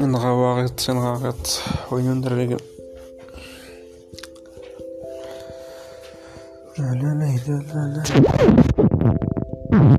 نغاواغط نغاغط وين ندرق لا لا لا لا لا